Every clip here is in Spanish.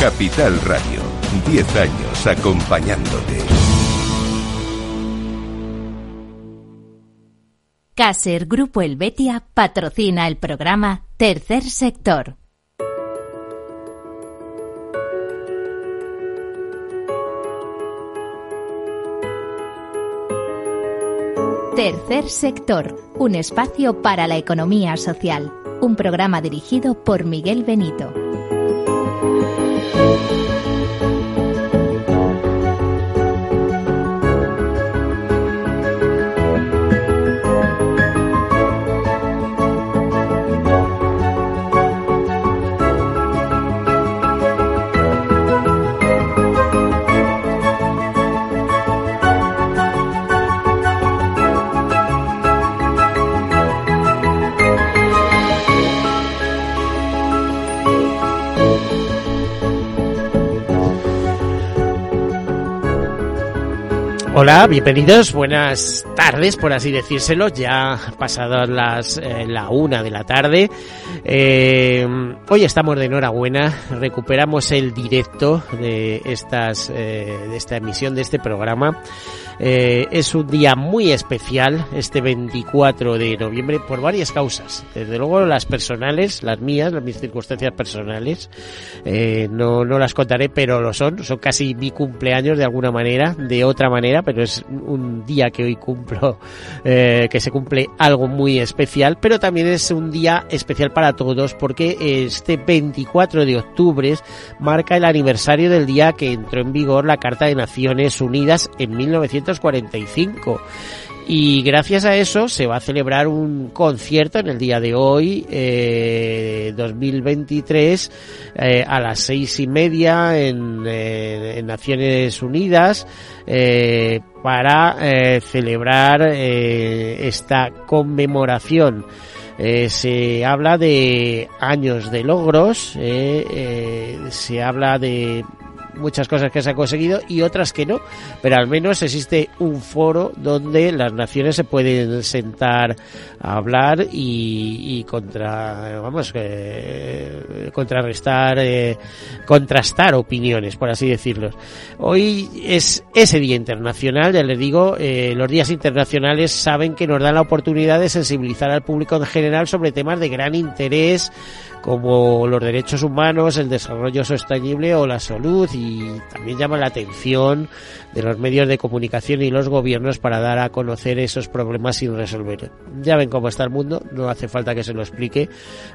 Capital Radio, 10 años acompañándote. Caser Grupo Helvetia patrocina el programa Tercer Sector. Tercer Sector, un espacio para la economía social. Un programa dirigido por Miguel Benito. Música Hola, bienvenidos, buenas tardes, por así decírselo, ya pasadas las eh, la una de la tarde. Eh, hoy estamos de enhorabuena, recuperamos el directo de estas eh, de esta emisión de este programa. Eh, es un día muy especial, este 24 de noviembre, por varias causas. Desde luego las personales, las mías, las mis circunstancias personales, eh, no, no las contaré, pero lo son. Son casi mi cumpleaños de alguna manera, de otra manera, pero es un día que hoy cumplo, eh, que se cumple algo muy especial, pero también es un día especial para todos porque este 24 de octubre marca el aniversario del día que entró en vigor la Carta de Naciones Unidas en 1900 1945. Y gracias a eso se va a celebrar un concierto en el día de hoy, eh, 2023, eh, a las seis y media en, eh, Naciones Unidas, eh, para eh, celebrar eh, esta conmemoración. Eh, se habla de años de logros, eh, eh, se habla de muchas cosas que se han conseguido y otras que no, pero al menos existe un foro donde las naciones se pueden sentar a hablar y, y contra, vamos, eh, contrarrestar, eh, contrastar opiniones, por así decirlo. Hoy es ese día internacional, ya les digo, eh, los días internacionales saben que nos dan la oportunidad de sensibilizar al público en general sobre temas de gran interés como los derechos humanos, el desarrollo sostenible o la salud y también llama la atención de los medios de comunicación y los gobiernos para dar a conocer esos problemas sin resolver. Ya ven cómo está el mundo, no hace falta que se lo explique,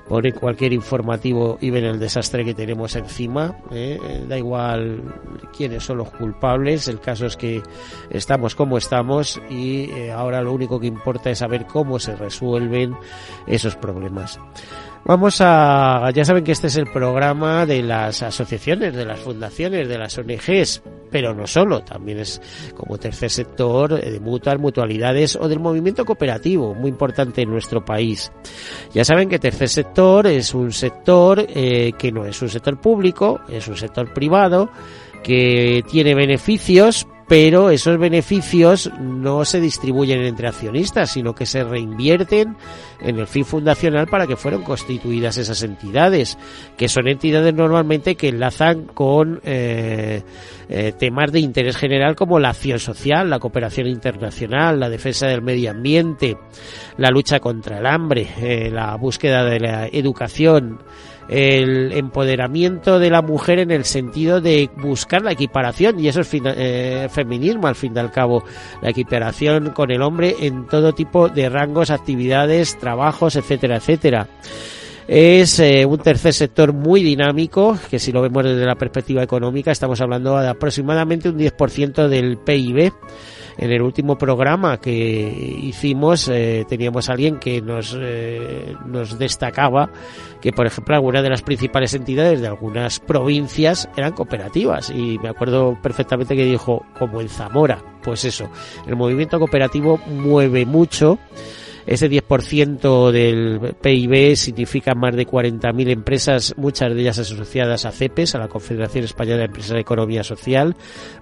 ponen cualquier informativo y ven el desastre que tenemos encima, ¿eh? da igual quiénes son los culpables, el caso es que estamos como estamos y eh, ahora lo único que importa es saber cómo se resuelven esos problemas. Vamos a, ya saben que este es el programa de las asociaciones, de las fundaciones, de las ONGs, pero no solo, también es como tercer sector eh, de mutuas, mutualidades o del movimiento cooperativo, muy importante en nuestro país. Ya saben que tercer sector es un sector eh, que no es un sector público, es un sector privado, que tiene beneficios, pero esos beneficios no se distribuyen entre accionistas, sino que se reinvierten en el fin fundacional para que fueron constituidas esas entidades, que son entidades normalmente que enlazan con eh, eh, temas de interés general como la acción social, la cooperación internacional, la defensa del medio ambiente, la lucha contra el hambre, eh, la búsqueda de la educación, el empoderamiento de la mujer en el sentido de buscar la equiparación y eso es eh, feminismo al fin y al cabo la equiparación con el hombre en todo tipo de rangos actividades trabajos etcétera etcétera. Es eh, un tercer sector muy dinámico, que si lo vemos desde la perspectiva económica, estamos hablando de aproximadamente un 10% del PIB En el último programa que hicimos eh, teníamos alguien que nos, eh, nos destacaba que, por ejemplo, algunas de las principales entidades de algunas provincias eran cooperativas. Y me acuerdo perfectamente que dijo, como en Zamora, pues eso, el movimiento cooperativo mueve mucho ese 10% del PIB significa más de 40.000 empresas, muchas de ellas asociadas a CEPES, a la Confederación Española de Empresas de Economía Social,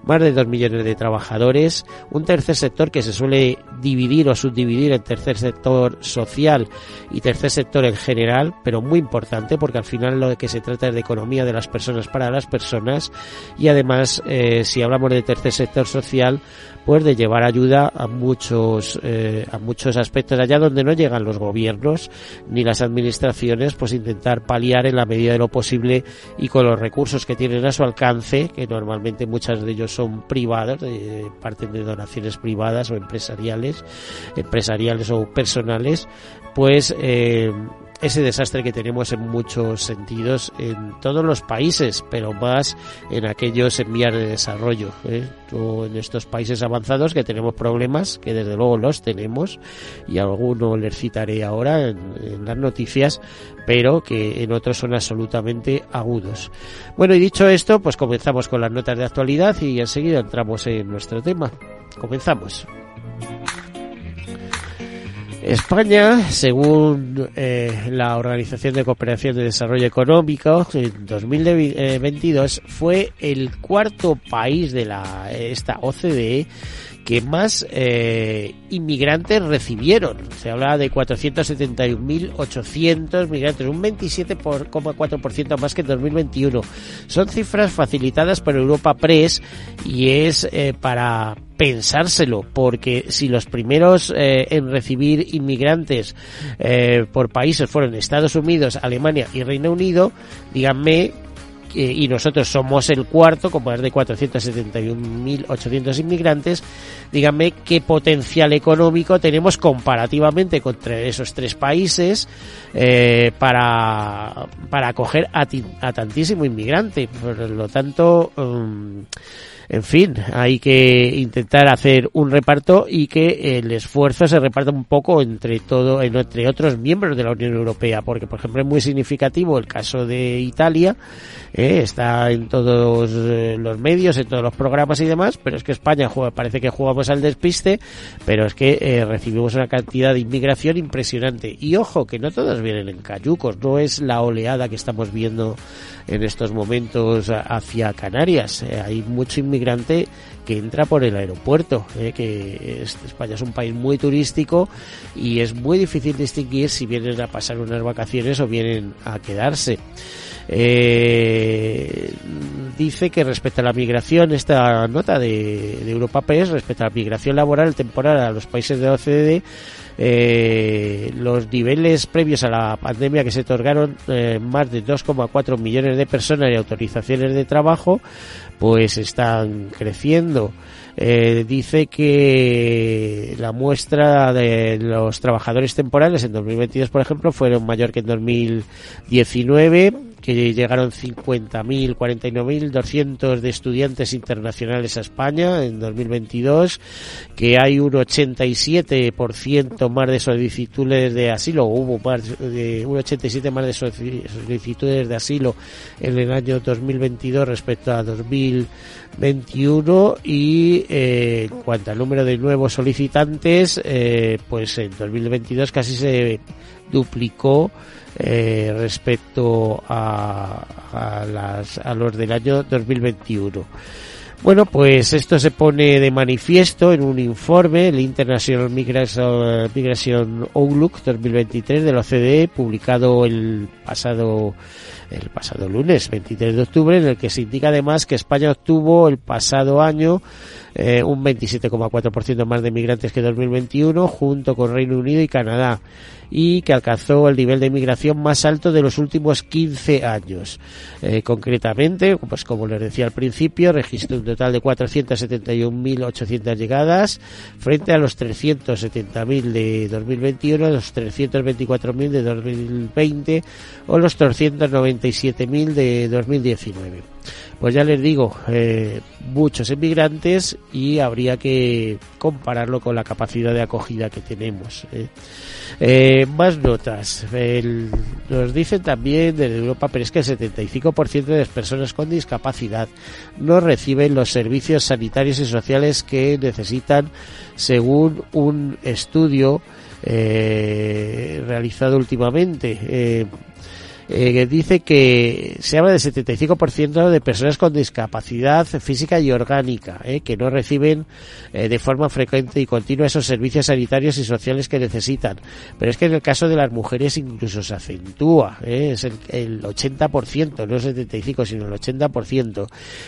más de 2 millones de trabajadores, un tercer sector que se suele dividir o subdividir en tercer sector social y tercer sector en general, pero muy importante porque al final lo que se trata es de economía de las personas para las personas y además eh, si hablamos de tercer sector social pues de llevar ayuda a muchos eh, a muchos aspectos. allá donde no llegan los gobiernos ni las administraciones pues intentar paliar en la medida de lo posible y con los recursos que tienen a su alcance que normalmente muchas de ellos son privados parten de donaciones privadas o empresariales empresariales o personales pues eh, ese desastre que tenemos en muchos sentidos en todos los países, pero más en aquellos en vías de desarrollo, ¿eh? o en estos países avanzados que tenemos problemas, que desde luego los tenemos, y alguno les citaré ahora en, en las noticias, pero que en otros son absolutamente agudos. Bueno, y dicho esto, pues comenzamos con las notas de actualidad y enseguida entramos en nuestro tema. Comenzamos. España, según eh, la Organización de Cooperación de Desarrollo Económico, en 2022 fue el cuarto país de la esta OCDE que más eh, inmigrantes recibieron. Se habla de 471.800 migrantes, un 27,4% más que en 2021. Son cifras facilitadas por Europa Press y es eh, para pensárselo, porque si los primeros eh, en recibir inmigrantes eh, por países fueron Estados Unidos, Alemania y Reino Unido, díganme y nosotros somos el cuarto, con más de 471.800 inmigrantes, díganme qué potencial económico tenemos comparativamente contra esos tres países eh, para, para acoger a, a, tantísimo inmigrante. Por lo tanto, um, en fin, hay que intentar hacer un reparto y que el esfuerzo se reparta un poco entre todo, entre otros miembros de la Unión Europea, porque por ejemplo es muy significativo el caso de Italia, eh, está en todos eh, los medios, en todos los programas y demás, pero es que España juega, parece que jugamos al despiste, pero es que eh, recibimos una cantidad de inmigración impresionante. Y ojo, que no todos vienen en cayucos, no es la oleada que estamos viendo en estos momentos hacia Canarias. Eh, hay mucho inmigrante que entra por el aeropuerto, eh, que España es un país muy turístico y es muy difícil distinguir si vienen a pasar unas vacaciones o vienen a quedarse. Eh, dice que respecto a la migración, esta nota de, de Europa Press, respecto a la migración laboral temporal a los países de la OCDE, eh, los niveles previos a la pandemia que se otorgaron eh, más de 2,4 millones de personas y autorizaciones de trabajo, pues están creciendo. Eh, dice que la muestra de los trabajadores temporales en 2022, por ejemplo, fueron mayor que en 2019 que llegaron 50.000, 49.200 de estudiantes internacionales a España en 2022, que hay un 87% más de solicitudes de asilo, hubo más de un 87 más de solicitudes de asilo en el año 2022 respecto a 2021 y eh, en cuanto al número de nuevos solicitantes, eh, pues en 2022 casi se duplicó eh, respecto a, a, las, a los del año 2021. Bueno, pues esto se pone de manifiesto en un informe, el International Migration, Outlook 2023 de la OCDE, publicado el pasado el pasado lunes 23 de octubre, en el que se indica además que España obtuvo el pasado año eh, un 27,4% más de migrantes que 2021, junto con Reino Unido y Canadá y que alcanzó el nivel de inmigración más alto de los últimos 15 años. Eh, concretamente, pues como les decía al principio, registró un total de 471.800 llegadas frente a los 370.000 de 2021, los 324.000 de 2020 o los 397.000 de 2019. Pues ya les digo, eh, muchos inmigrantes y habría que compararlo con la capacidad de acogida que tenemos. ¿eh? Eh, más notas. nos dicen también desde Europa, pero es que el 75% de las personas con discapacidad no reciben los servicios sanitarios y sociales que necesitan según un estudio realizado últimamente eh, dice que se habla del 75% de personas con discapacidad física y orgánica, eh, que no reciben eh, de forma frecuente y continua esos servicios sanitarios y sociales que necesitan. Pero es que en el caso de las mujeres incluso se acentúa, eh, es el, el 80%, no el 75%, sino el 80%.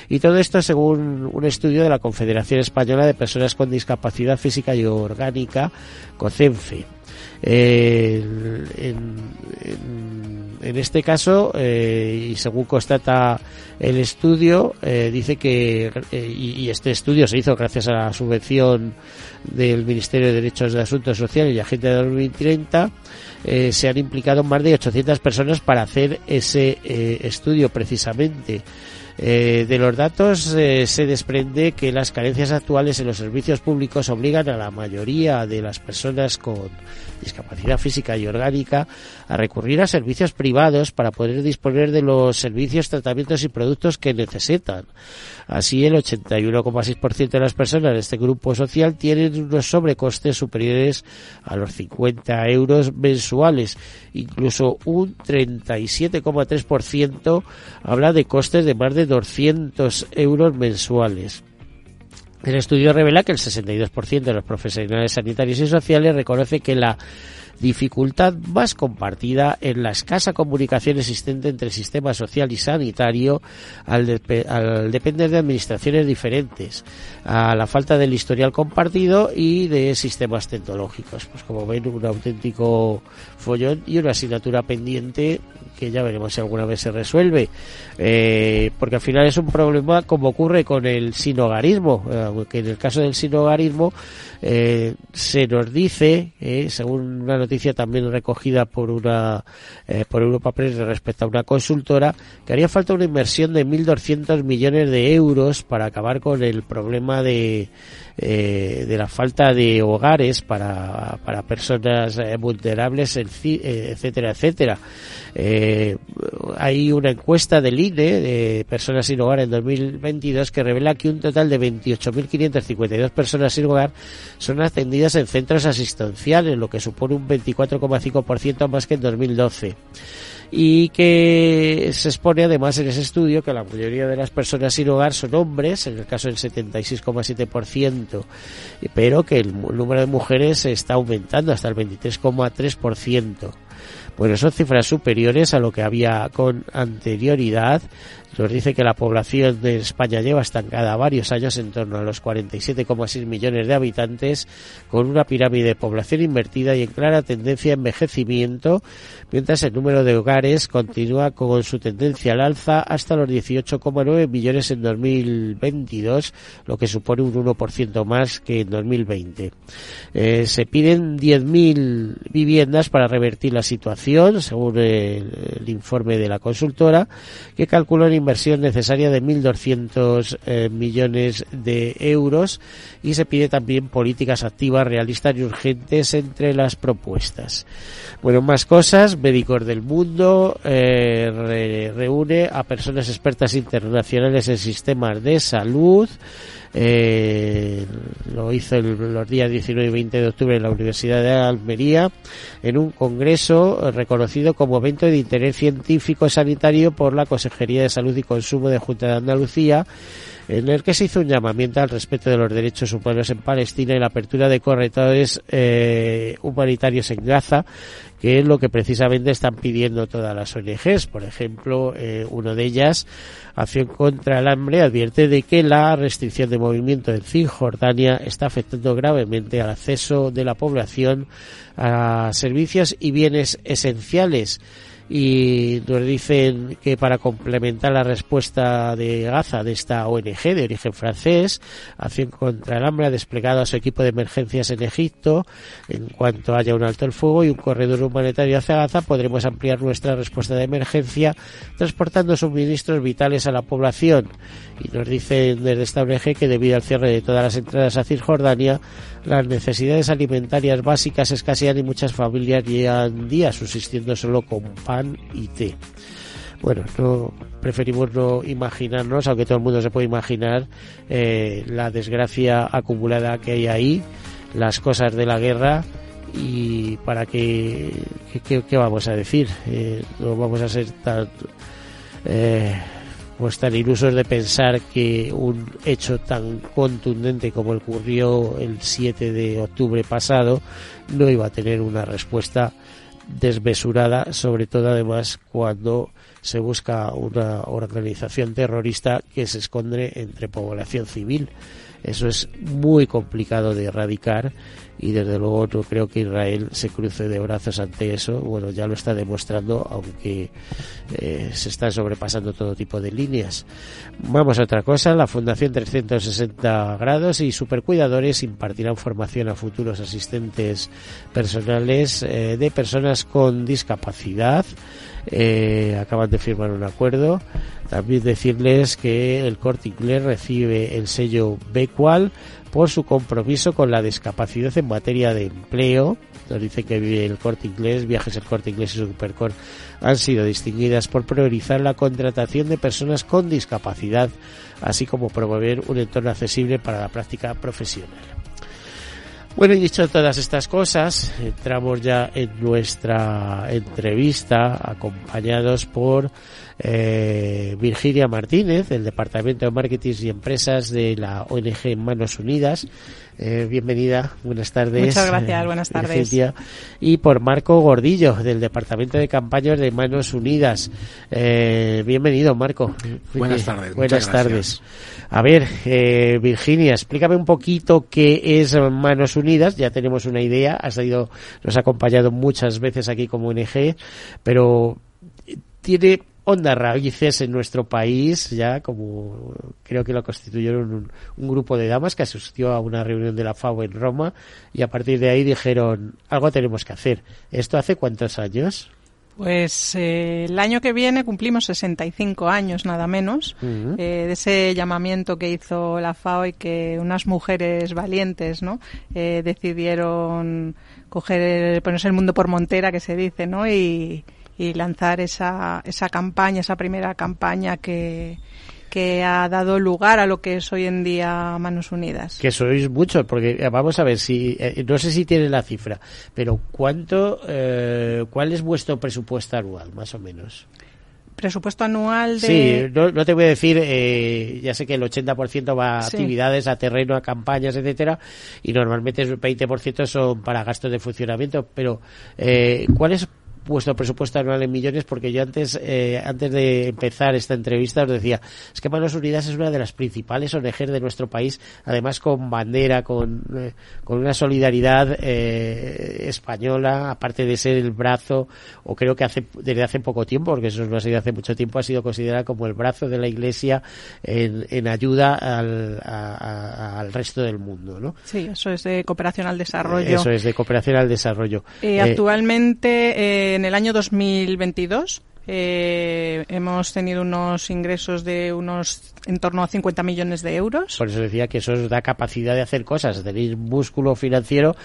Y todo esto según un estudio de la Confederación Española de Personas con Discapacidad Física y Orgánica, COCENFE. Eh, en, en, este caso, eh, y según constata el estudio, eh, dice que, eh, y, este estudio se hizo gracias a la subvención del Ministerio de Derechos de Asuntos Sociales y Agente de 2030, eh, se han implicado más de 800 personas para hacer ese estudio precisamente. Eh, de los datos eh, se desprende que las carencias actuales en los servicios públicos obligan a la mayoría de las personas con discapacidad física y orgánica a recurrir a servicios privados para poder disponer de los servicios, tratamientos y productos que necesitan. Así, el 81,6% de las personas de este grupo social tienen unos sobrecostes superiores a los 50 euros mensuales. Incluso un 37,3% habla de costes de más de 200 euros mensuales. El estudio revela que el 62% de los profesionales sanitarios y sociales reconoce que la dificultad más compartida en la escasa comunicación existente entre sistema social y sanitario al, depender de administraciones diferentes, a la falta del historial compartido y de sistemas tecnológicos. Pues como ven, un auténtico follón y una asignatura pendiente que ya veremos si alguna vez se resuelve, eh, porque al final es un problema como ocurre con el sinogarismo, eh, que en el caso del sinogarismo eh, se nos dice, eh, según una noticia también recogida por una eh, por Europa Press respecto a una consultora, que haría falta una inversión de 1.200 millones de euros para acabar con el problema de eh, de la falta de hogares para, para personas eh, vulnerables, eh, etcétera, etcétera. Eh, hay una encuesta del INE de personas sin hogar en 2022 que revela que un total de 28.552 personas sin hogar son atendidas en centros asistenciales, lo que supone un 24,5% más que en 2012 y que se expone además en ese estudio que la mayoría de las personas sin hogar son hombres, en el caso del 76,7%, pero que el número de mujeres está aumentando hasta el 23,3%. Bueno, son cifras superiores a lo que había con anterioridad nos dice que la población de España lleva estancada varios años en torno a los 47,6 millones de habitantes, con una pirámide de población invertida y en clara tendencia a envejecimiento, mientras el número de hogares continúa con su tendencia al alza hasta los 18,9 millones en 2022, lo que supone un 1% más que en 2020. Eh, se piden 10.000 viviendas para revertir la situación, según el, informe de la consultora, que calcula inversión necesaria de 1.200 eh, millones de euros y se pide también políticas activas, realistas y urgentes entre las propuestas. Bueno, más cosas. Médicos del Mundo eh, reúne a personas expertas internacionales en sistemas de salud. Eh, lo hizo los días 19 y 20 de octubre en la Universidad de Almería, en un congreso reconocido como evento de interés científico sanitario por la Consejería de Salud y Consumo de Junta de Andalucía en el que se hizo un llamamiento al respeto de los derechos humanos en Palestina y la apertura de corredores eh, humanitarios en Gaza, que es lo que precisamente están pidiendo todas las ONGs. Por ejemplo, eh, uno de ellas, Acción contra el Hambre, advierte de que la restricción de movimiento en Cisjordania está afectando gravemente al acceso de la población a servicios y bienes esenciales y nos dicen que para complementar la respuesta de Gaza de esta ONG de origen francés, Acción contra el Hambre ha desplegado a su equipo de emergencias en Egipto. En cuanto haya un alto el fuego y un corredor humanitario hacia Gaza, podremos ampliar nuestra respuesta de emergencia transportando suministros vitales a la población. Y nos dicen desde esta ONG que debido al cierre de todas las entradas a Cisjordania, las necesidades alimentarias básicas escasean y muchas familias llevan días subsistiendo solo con pan y té. Bueno, no preferimos no imaginarnos, aunque todo el mundo se puede imaginar eh, la desgracia acumulada que hay ahí, las cosas de la guerra y para qué, qué, vamos a decir, eh, no vamos a ser tan eh, pues tan ilusos de pensar que un hecho tan contundente como el ocurrió el 7 de octubre pasado no iba a tener una respuesta desmesurada, sobre todo además cuando se busca una organización terrorista que se esconde entre población civil. Eso es muy complicado de erradicar y desde luego no creo que Israel se cruce de brazos ante eso. Bueno, ya lo está demostrando, aunque eh, se están sobrepasando todo tipo de líneas. Vamos a otra cosa. La Fundación 360 Grados y Supercuidadores impartirán formación a futuros asistentes personales eh, de personas con discapacidad. Eh, acaban de firmar un acuerdo. También decirles que el Corte Inglés recibe el sello Bequal por su compromiso con la discapacidad en materia de empleo. Nos dice que el corte inglés, viajes el corte inglés y Supercor han sido distinguidas por priorizar la contratación de personas con discapacidad, así como promover un entorno accesible para la práctica profesional. Bueno, y dicho todas estas cosas, entramos ya en nuestra entrevista acompañados por eh, Virginia Martínez, del Departamento de Marketing y Empresas de la ONG Manos Unidas. Eh, bienvenida, buenas tardes. Muchas gracias, eh, buenas tardes. Y por Marco Gordillo, del Departamento de Campañas de Manos Unidas. Eh, bienvenido, Marco. Buenas tardes. Buenas tardes. A ver, Virginia, explícame un poquito qué es Manos Unidas. Ya tenemos una idea, has salido, nos ha acompañado muchas veces aquí como ONG, pero tiene hondas raíces en nuestro país, ya como creo que lo constituyeron un, grupo de damas que asistió a una reunión de la FAO en Roma y a partir de ahí dijeron, algo tenemos que hacer. ¿Esto hace cuántos años? Pues eh, el año que viene cumplimos 65 años, nada menos, eh, de ese llamamiento que hizo la FAO y que unas mujeres valientes ¿no? Eh, decidieron coger, ponerse el mundo por montera, que se dice, ¿no? y, y lanzar esa, esa campaña, esa primera campaña que, que ha dado lugar a lo que es hoy en día Manos Unidas. Que sois muchos, porque eh, vamos a ver si, eh, no sé si tiene la cifra, pero ¿cuánto, eh, cuál es vuestro presupuesto anual, más o menos? presupuesto anual de... Sí, no, te voy a decir, eh, ya sé que el 80% va a actividades, a terreno, a campañas, etcétera, y normalmente el 20% son para gastos de funcionamiento, pero eh, ¿cuál es vuestro presupuesto anual en millones porque yo antes eh, antes de empezar esta entrevista os decía es que Manos Unidas es una de las principales ONG de nuestro país además con bandera con, eh, con una solidaridad eh, española aparte de ser el brazo o creo que hace desde hace poco tiempo porque eso no ha sido hace mucho tiempo ha sido considerada como el brazo de la Iglesia en, en ayuda al, al resto del mundo ¿no? Sí, eso es de cooperación al desarrollo eso es de cooperación al desarrollo actualmente en el año 2022 eh, hemos tenido unos ingresos de unos en torno a 50 millones de euros. Por eso decía que eso os da capacidad de hacer cosas, tenéis músculo financiero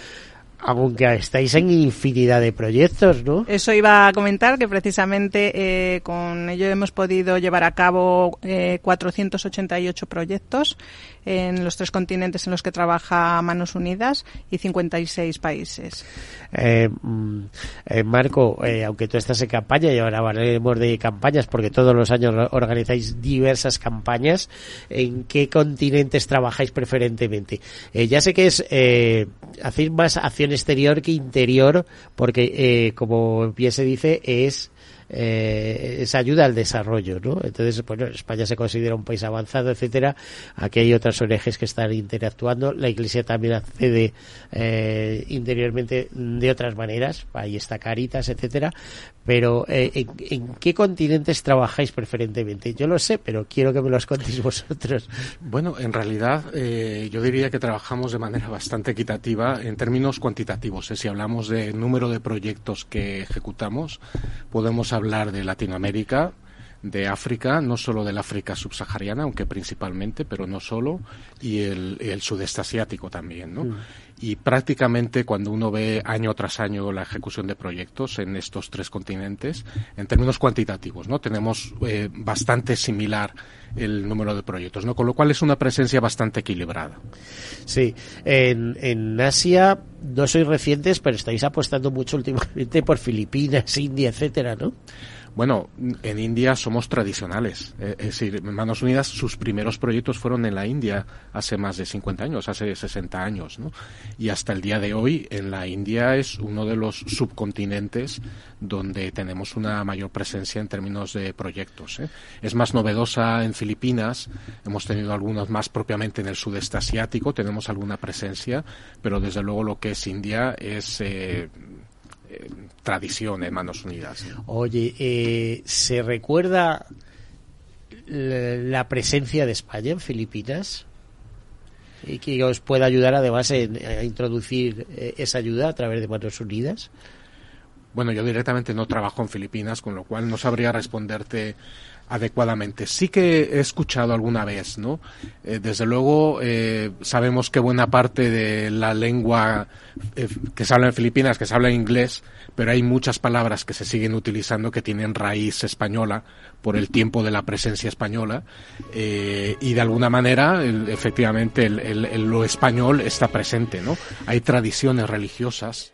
aunque estáis en infinidad de proyectos, ¿no? Eso iba a comentar, que precisamente eh, con ello hemos podido llevar a cabo eh, 488 proyectos en los tres continentes en los que trabaja Manos Unidas y 56 países. Eh, mm, eh Marco, eh, aunque tú estás en campaña y ahora hablaremos de campañas porque todos los años organizáis diversas campañas, ¿en qué continentes trabajáis preferentemente? Eh, ya sé que es hacéis más acción exterior que interior porque, como bien se dice, es eh, esa ayuda al desarrollo, ¿no? Entonces, bueno, España se considera un país avanzado, etcétera. Aquí hay otras ONGs que están interactuando. La Iglesia también accede eh, interiormente de otras maneras. Ahí está Caritas, etcétera. Pero eh, ¿en, qué continentes trabajáis preferentemente? Yo lo sé, pero quiero que me los contéis vosotros. Bueno, en realidad eh, yo diría que trabajamos de manera bastante equitativa en términos cuantitativos. ¿eh? Si hablamos de número de proyectos que ejecutamos, podemos hablar de Latinoamérica, de África, no solo del África subsahariana, aunque principalmente, pero no solo, y el, sudeste asiático también, ¿no? Mm. Y prácticamente cuando uno ve año tras año la ejecución de proyectos en estos tres continentes, en términos cuantitativos, ¿no? Tenemos eh, bastante similar el número de proyectos, ¿no? Con lo cual es una presencia bastante equilibrada. Sí, en, en Asia no sois recientes, pero estáis apostando mucho últimamente por Filipinas, India, etcétera, ¿no? Bueno, en India somos tradicionales. Eh, es decir, Manos Unidas, sus primeros proyectos fueron en la India hace más de 50 años, hace 60 años, ¿no? Y hasta el día de hoy, en la India es uno de los subcontinentes donde tenemos una mayor presencia en términos de proyectos. ¿eh? Es más novedosa en Filipinas, hemos tenido algunos más propiamente en el sudeste asiático, tenemos alguna presencia, pero desde luego lo que es India es eh, tradición en Manos Unidas. Oye, eh, ¿se recuerda la presencia de España en Filipinas? Y que os pueda ayudar además a introducir eh, esa ayuda a través de Manos Unidas. Bueno, yo directamente no trabajo en Filipinas, con lo cual no sabría responderte adecuadamente. Sí que he escuchado alguna vez, ¿no? Eh, desde luego eh, sabemos que buena parte de la lengua eh, que se habla en Filipinas, que se habla en inglés, pero hay muchas palabras que se siguen utilizando que tienen raíz española por el tiempo de la presencia española y de alguna manera efectivamente lo español está presente, ¿no? Hay tradiciones religiosas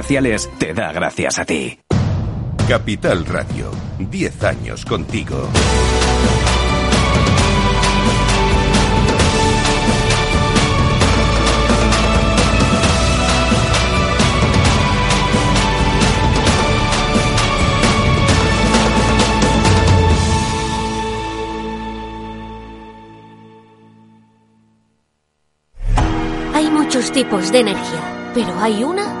comerciales te da gracias a ti. Capital Radio, 10 años contigo. Hay muchos tipos de energía, pero hay una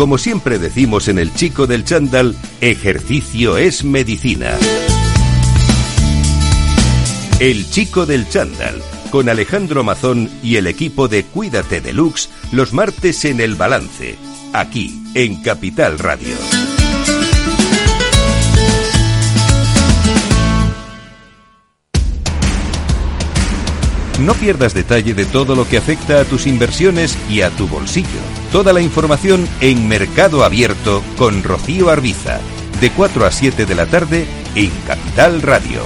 como siempre decimos en el chico del chándal, ejercicio es medicina. El chico del chándal, con Alejandro Mazón y el equipo de Cuídate Deluxe, los martes en El Balance, aquí en Capital Radio. No pierdas detalle de todo lo que afecta a tus inversiones y a tu bolsillo. Toda la información en Mercado Abierto con Rocío Arbiza, de 4 a 7 de la tarde en Capital Radio.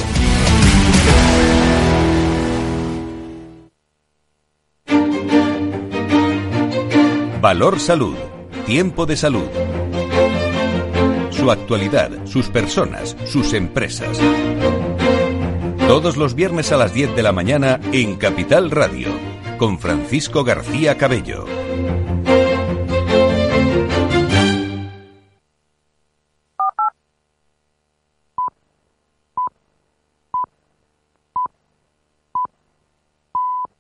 Valor Salud. Tiempo de salud. Su actualidad, sus personas, sus empresas. Todos los viernes a las 10 de la mañana en Capital Radio, con Francisco García Cabello.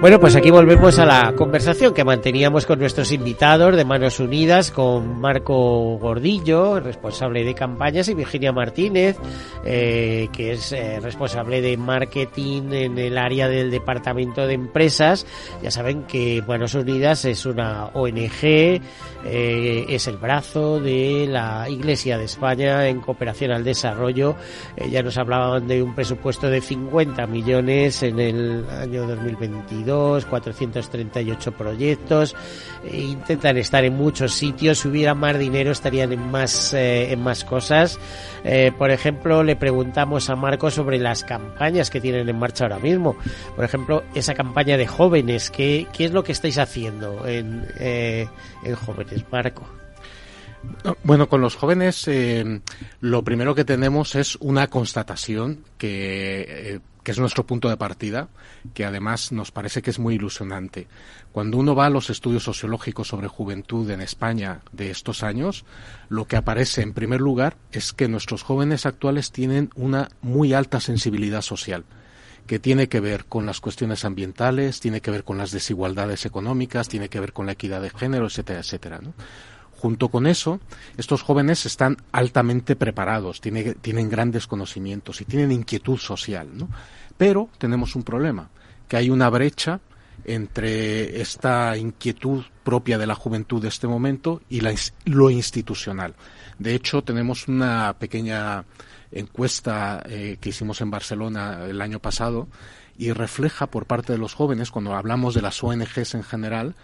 Bueno, pues aquí volvemos a la conversación que manteníamos con nuestros invitados de Manos Unidas, con Marco Gordillo, responsable de campañas, y Virginia Martínez, eh, que es eh, responsable de marketing en el área del Departamento de Empresas. Ya saben que Manos Unidas es una ONG, eh, es el brazo de la Iglesia de España en cooperación al desarrollo. ya nos hablaban de un presupuesto de 50 millones en el año 2022 438 proyectos, e intentan estar en muchos sitios, si hubiera más dinero estarían en más, eh, en más cosas. Eh, por ejemplo, le preguntamos a Marco sobre las campañas que tienen en marcha ahora mismo. Por ejemplo, esa campaña de jóvenes, ¿qué, qué es lo que estáis haciendo en, eh, en jóvenes, Marco? Bueno, con los jóvenes lo primero que tenemos es una constatación que que es nuestro punto de partida, que además nos parece que es muy ilusionante. Cuando uno va a los estudios sociológicos sobre juventud en España de estos años, lo que aparece en primer lugar es que nuestros jóvenes actuales tienen una muy alta sensibilidad social que tiene que ver con las cuestiones ambientales, tiene que ver con las desigualdades económicas, tiene que ver con la equidad de género, etcétera, etcétera. Junto con eso, estos jóvenes están altamente preparados, tienen grandes conocimientos y tienen inquietud social. ¿no? Pero tenemos un problema, que hay una brecha entre esta inquietud propia de la juventud de este momento y lo institucional. De hecho, tenemos una pequeña encuesta eh, que hicimos en Barcelona el año pasado y refleja por parte de los jóvenes, cuando hablamos de las ONGs en general,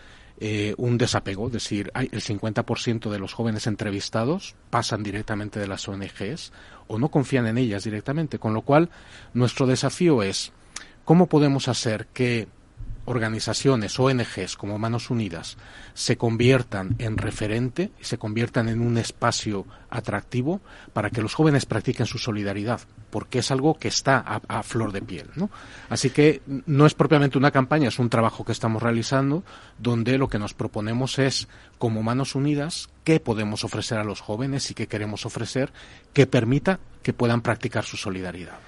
eh, un desapego, es decir, el 50% de los jóvenes entrevistados pasan directamente de las ONGs o no confían en ellas directamente, con lo cual nuestro desafío es cómo podemos hacer que organizaciones, ONGs como Manos Unidas, se conviertan en referente y se conviertan en un espacio atractivo para que los jóvenes practiquen su solidaridad, porque es algo que está a, flor de piel. ¿no? Así que no es propiamente una campaña, es un trabajo que estamos realizando donde lo que nos proponemos es, como Manos Unidas, qué podemos ofrecer a los jóvenes y qué queremos ofrecer que permita que puedan practicar su solidaridad.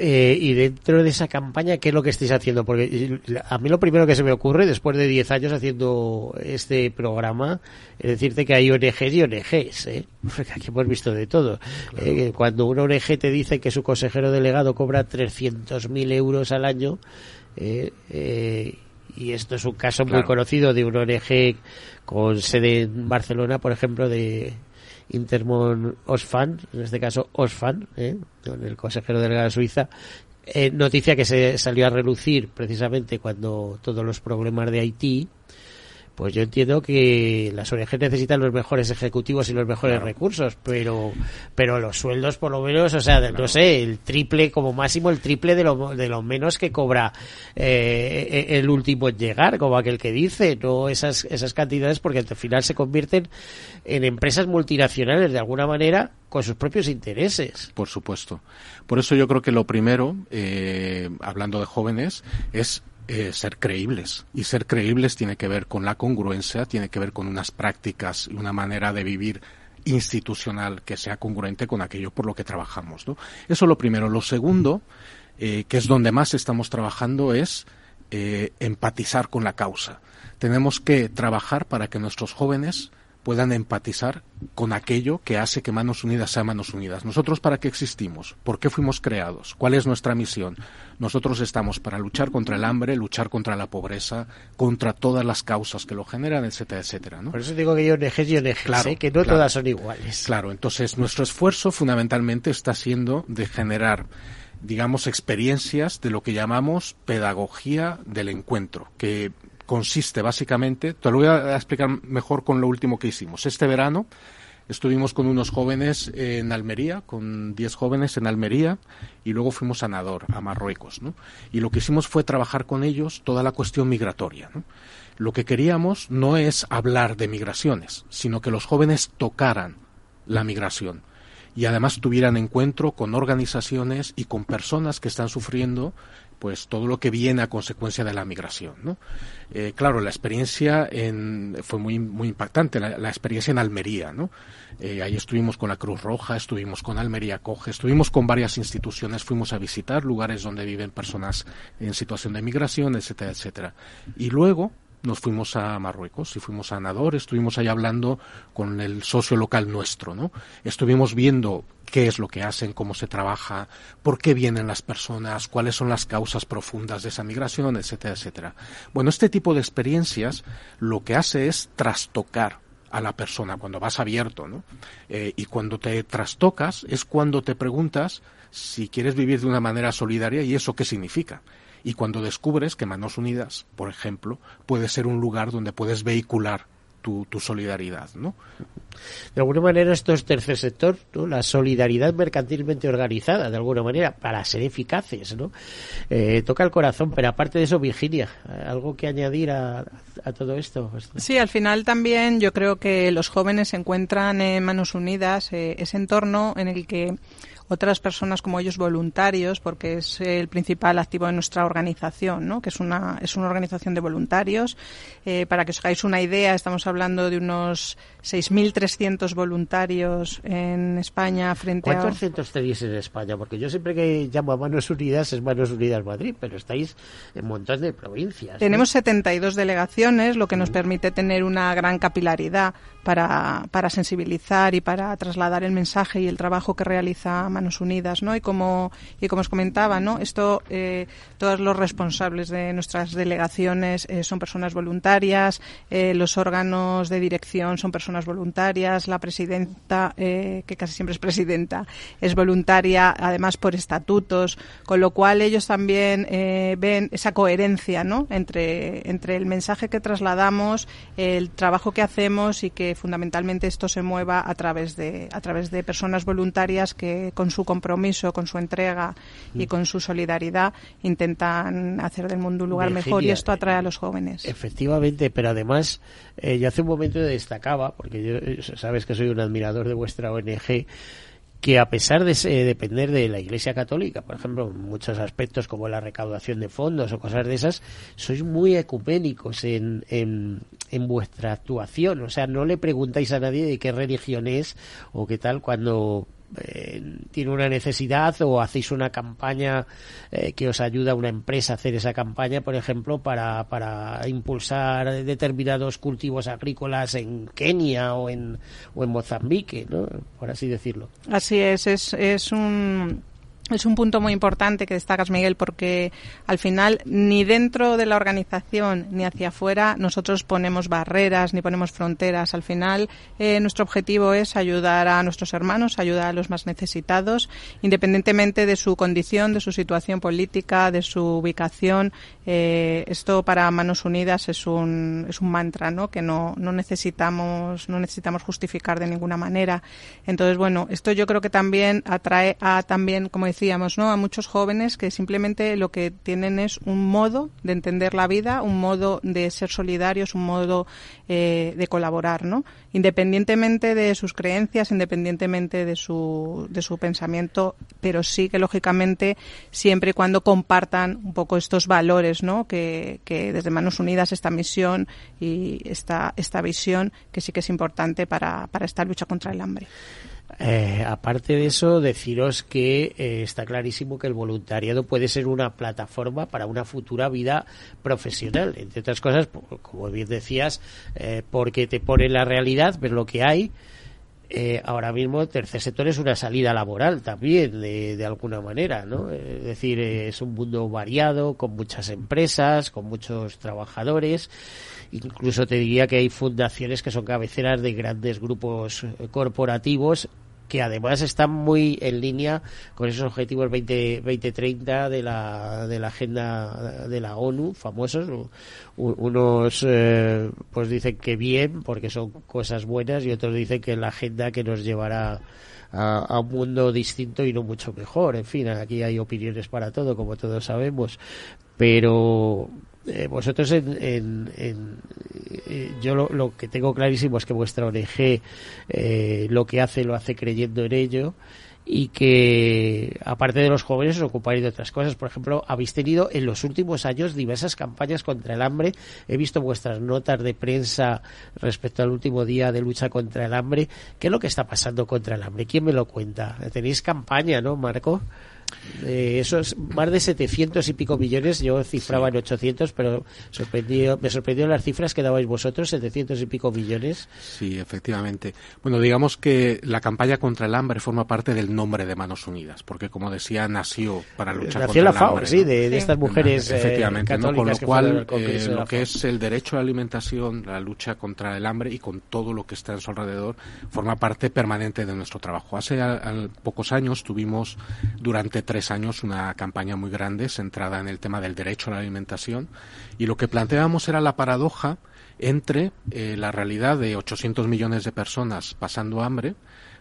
Eh, y dentro de esa campaña, ¿qué es lo que estáis haciendo? Porque a mí lo primero que se me ocurre, después de 10 años haciendo este programa, es decirte que hay ONGs y ONGs, ¿eh? Porque aquí hemos visto de todo. Eh, cuando una ONG te dice que su consejero delegado cobra 300.000 euros al año, eh, eh, y esto es un caso muy conocido de una ONG con sede en Barcelona, por ejemplo, de Intermon Osfan, en este caso Osfan, ¿eh? el consejero delegado de Suiza, eh, noticia que se salió a relucir precisamente cuando todos los problemas de Haití pues yo entiendo que las ONG necesitan los mejores ejecutivos y los mejores recursos, pero pero los sueldos por lo menos, o sea, no sé, el triple como máximo, el triple de lo, de lo menos que cobra eh, el último en llegar, como aquel que dice, no esas, esas cantidades porque al final se convierten en empresas multinacionales de alguna manera con sus propios intereses. Por supuesto. Por eso yo creo que lo primero, eh, hablando de jóvenes, es eh, ser creíbles. Y ser creíbles tiene que ver con la congruencia, tiene que ver con unas prácticas y una manera de vivir institucional que sea congruente con aquello por lo que trabajamos. ¿no? Eso es lo primero. Lo segundo, eh, que es donde más estamos trabajando, es eh, empatizar con la causa. Tenemos que trabajar para que nuestros jóvenes puedan empatizar con aquello que hace que Manos Unidas sea Manos Unidas. Nosotros para qué existimos, por qué fuimos creados, cuál es nuestra misión. Nosotros estamos para luchar contra el hambre, luchar contra la pobreza, contra todas las causas que lo generan, etcétera, etcétera. ¿no? Por eso digo que yo ONGs y ONGs, claro, ¿eh? que no todas son iguales. Claro, entonces nuestro esfuerzo fundamentalmente está siendo de generar digamos, experiencias de lo que llamamos pedagogía del encuentro, que consiste básicamente, te lo voy a explicar mejor con lo último que hicimos. Este verano Estuvimos con unos jóvenes en Almería, con 10 jóvenes en Almería, y luego fuimos a Nador, a Marruecos. ¿no? Y lo que hicimos fue trabajar con ellos toda la cuestión migratoria. Lo que queríamos no es hablar de migraciones, sino que los jóvenes tocaran la migración y además tuvieran encuentro con organizaciones y con personas que están sufriendo pues todo lo que viene a consecuencia de la migración. ¿no? Eh, claro, la experiencia en, fue muy, muy impactante, la, experiencia en Almería. ¿no? Eh, ahí estuvimos con la Cruz Roja, estuvimos con Almería Coge, estuvimos con varias instituciones, fuimos a visitar lugares donde viven personas en situación de migración, etcétera, etcétera. Y luego, nos fuimos a Marruecos y fuimos a Nador, estuvimos ahí hablando con el socio local nuestro, ¿no? Estuvimos viendo qué es lo que hacen, cómo se trabaja, por qué vienen las personas, cuáles son las causas profundas de esa migración, etcétera, etcétera. Bueno, este tipo de experiencias lo que hace es trastocar a la persona cuando vas abierto, ¿no? Eh, y cuando te trastocas es cuando te preguntas si quieres vivir de una manera solidaria y eso qué significa y cuando descubres que Manos Unidas, por ejemplo, puede ser un lugar donde puedes vehicular tu, solidaridad, ¿no? De alguna manera esto es tercer sector, la solidaridad mercantilmente organizada, de alguna manera, para ser eficaces, ¿no? Eh, toca el corazón, pero aparte de eso, Virginia, ¿algo que añadir a, todo esto? Sí, al final también yo creo que los jóvenes encuentran en Manos Unidas eh, ese entorno en el que otras personas como ellos voluntarios, porque es el principal activo de nuestra organización, ¿no? que es una, es una organización de voluntarios. Eh, para que os hagáis una idea, estamos hablando de unos 6.300 voluntarios en España frente a... ¿Cuántos centros tenéis en España? Porque yo siempre que llamo a Manos Unidas es Manos Unidas Madrid, pero estáis en un montón de provincias. Tenemos 72 delegaciones, lo que nos permite tener una gran capilaridad para, para sensibilizar y para trasladar el mensaje y el trabajo que realiza Manos Unidas, ¿no? Y como, y como os comentaba, ¿no? Esto, eh, todos los responsables de nuestras delegaciones eh, son personas voluntarias, eh, los órganos de dirección son personas voluntarias, la presidenta, que casi siempre es presidenta, es voluntaria, además por estatutos, con lo cual ellos también ven esa coherencia, ¿no? Entre, entre el mensaje que trasladamos, el trabajo que hacemos y que fundamentalmente esto se mueva a través de, a través de personas voluntarias que con su compromiso, con su entrega y con su solidaridad intentan hacer del mundo un lugar mejor y esto atrae a los jóvenes. Efectivamente, pero además eh, yo hace un momento destacaba, porque yo, eh, sabes que soy un admirador de vuestra ONG, que a pesar de depender de la Iglesia Católica, por ejemplo, en muchos aspectos como la recaudación de fondos o cosas de esas, sois muy ecuménicos en, en vuestra actuación. O sea, no le preguntáis a nadie de qué religión es o qué tal cuando eh, tiene una necesidad o hacéis una campaña eh, que os ayuda a una empresa a hacer esa campaña, por ejemplo, para, para impulsar determinados cultivos agrícolas en Kenia o en, o en Mozambique, ¿no? por así decirlo. Así es, es, es un es un punto muy importante que destacas, Miguel, porque al final ni dentro de la organización ni hacia afuera nosotros ponemos barreras ni ponemos fronteras. Al final eh, nuestro objetivo es ayudar a nuestros hermanos, ayudar a los más necesitados, independientemente de su condición, de su situación política, de su ubicación. Eh, esto para Manos Unidas es un, es un mantra, ¿no? Que no, no necesitamos no necesitamos justificar de ninguna manera. Entonces, bueno, esto yo creo que también atrae a también, como decíamos, ¿no? A muchos jóvenes que simplemente lo que tienen es un modo de entender la vida, un modo de ser solidarios, un modo eh, de colaborar, ¿no? Independientemente de sus creencias, independientemente de su, de su pensamiento, pero sí que lógicamente siempre y cuando compartan un poco estos valores, ¿no? Que, que desde Manos Unidas esta misión y esta, esta visión que sí que es importante para, para esta lucha contra el hambre. Eh, aparte de eso, deciros que eh, está clarísimo que el voluntariado puede ser una plataforma para una futura vida profesional, entre otras cosas, como bien decías, eh, porque te pone la realidad, ver lo que hay. ahora mismo el tercer sector es una salida laboral también, de, de alguna manera, ¿no? Es decir, es un mundo variado, con muchas empresas, con muchos trabajadores Incluso te diría que hay fundaciones que son cabeceras de grandes grupos corporativos que además están muy en línea con esos objetivos 20, 2030 de la, de la agenda de la ONU, famosos. Unos eh, pues dicen que bien, porque son cosas buenas, y otros dicen que la agenda que nos llevará a, a, un mundo distinto y no mucho mejor. En fin, aquí hay opiniones para todo, como todos sabemos. Pero eh, vosotros en, eh, yo lo, que tengo clarísimo es que vuestra ONG eh, lo que hace lo hace creyendo en ello y que aparte de los jóvenes os ocupáis de otras cosas. Por ejemplo, habéis tenido en los últimos años diversas campañas contra el hambre. He visto vuestras notas de prensa respecto al último día de lucha contra el hambre. ¿Qué es lo que está pasando contra el hambre? ¿Quién me lo cuenta? Tenéis campaña, ¿no, Marco? Eh, eso es más de 700 y pico millones. Yo cifraba en 800, pero sorprendió, me sorprendió las cifras que dabais vosotros, 700 y pico millones. Sí, efectivamente. Bueno, digamos que la campaña contra el hambre forma parte del nombre de Manos Unidas, porque como decía, nació para luchar nació contra la el FAO, hambre. sí, de, de estas mujeres. efectivamente, eh, ¿no? con lo que cual, eh, lo que es el derecho a la alimentación, la lucha contra el hambre y con todo lo que está en su alrededor, forma parte permanente de nuestro trabajo. Hace a, a, pocos años tuvimos durante tres años una campaña muy grande centrada en el tema del derecho a la alimentación y lo que planteábamos era la paradoja entre eh, la realidad de 800 millones de personas pasando hambre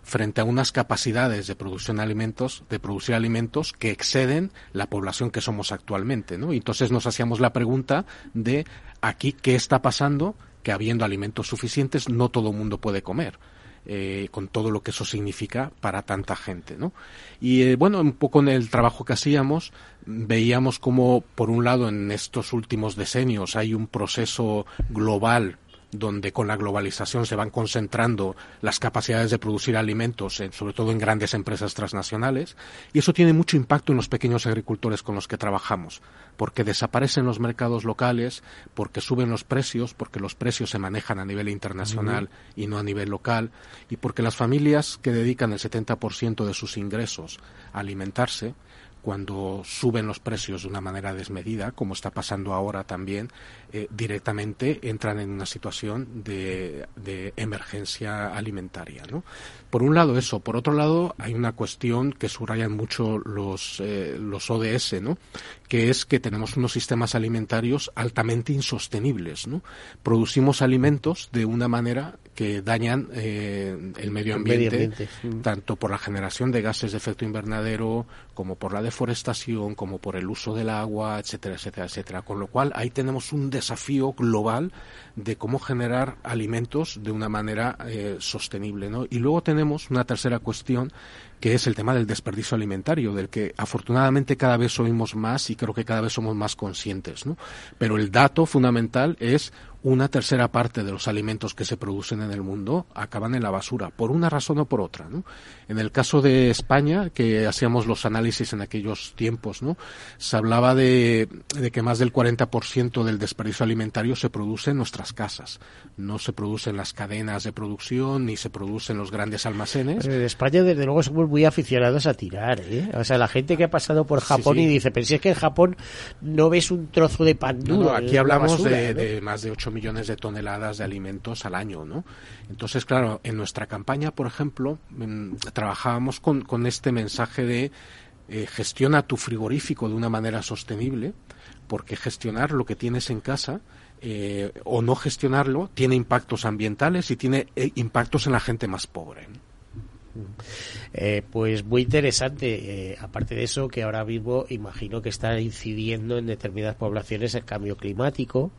frente a unas capacidades de producción de alimentos, de producir alimentos que exceden la población que somos actualmente, ¿no? Entonces nos hacíamos la pregunta de aquí qué está pasando que habiendo alimentos suficientes no todo el mundo puede comer. Eh, con todo lo que eso significa para tanta gente, ¿no? Y eh, bueno, un poco en el trabajo que hacíamos veíamos como por un lado en estos últimos decenios hay un proceso global donde con la globalización se van concentrando las capacidades de producir alimentos, en, sobre todo en grandes empresas transnacionales, y eso tiene mucho impacto en los pequeños agricultores con los que trabajamos, porque desaparecen los mercados locales, porque suben los precios, porque los precios se manejan a nivel internacional uh -huh. y no a nivel local, y porque las familias que dedican el 70% de sus ingresos a alimentarse, cuando suben los precios de una manera desmedida, como está pasando ahora también, eh, directamente entran en una situación de, emergencia alimentaria. ¿no? Por un lado eso, por otro lado hay una cuestión que subrayan mucho los, eh, los ODS, ¿no? Que es que tenemos unos sistemas alimentarios altamente insostenibles. ¿no? Producimos alimentos de una manera que dañan eh, el medio ambiente, medio ambiente. tanto por la generación de gases de efecto invernadero, como por la deforestación, como por el uso del agua, etcétera, etcétera, etcétera. Con lo cual ahí tenemos un desafío global de cómo generar alimentos de una manera eh, sostenible. ¿no? Y luego tenemos una tercera cuestión que es el tema del desperdicio alimentario, del que afortunadamente cada vez oímos más y creo que cada vez somos más conscientes. ¿no? Pero el dato fundamental es una tercera parte de los alimentos que se producen en el mundo acaban en la basura, por una razón o por otra. ¿no? En el caso de España, que hacíamos los análisis en aquellos tiempos, ¿no? se hablaba de, de que más del 40% del desperdicio alimentario se produce en nuestras casas. No se produce en las cadenas de producción ni se produce en los grandes almacenes. Pero en España, desde luego, somos muy aficionados a tirar. ¿eh? O sea, la gente que ha pasado por Japón sí, sí. y dice, pero si es que en Japón no ves un trozo de pan duro. No, no, aquí hablamos basura, de, ¿no? de más de 8 millones de toneladas de alimentos al año, ¿no? Entonces, claro, en nuestra campaña, por ejemplo, mm, trabajábamos con, con este mensaje de eh, gestiona tu frigorífico de una manera sostenible, porque gestionar lo que tienes en casa eh, o no gestionarlo tiene impactos ambientales y tiene eh, impactos en la gente más pobre. Eh, pues muy interesante. Aparte de eso, que ahora mismo imagino que está incidiendo en determinadas poblaciones el cambio climático,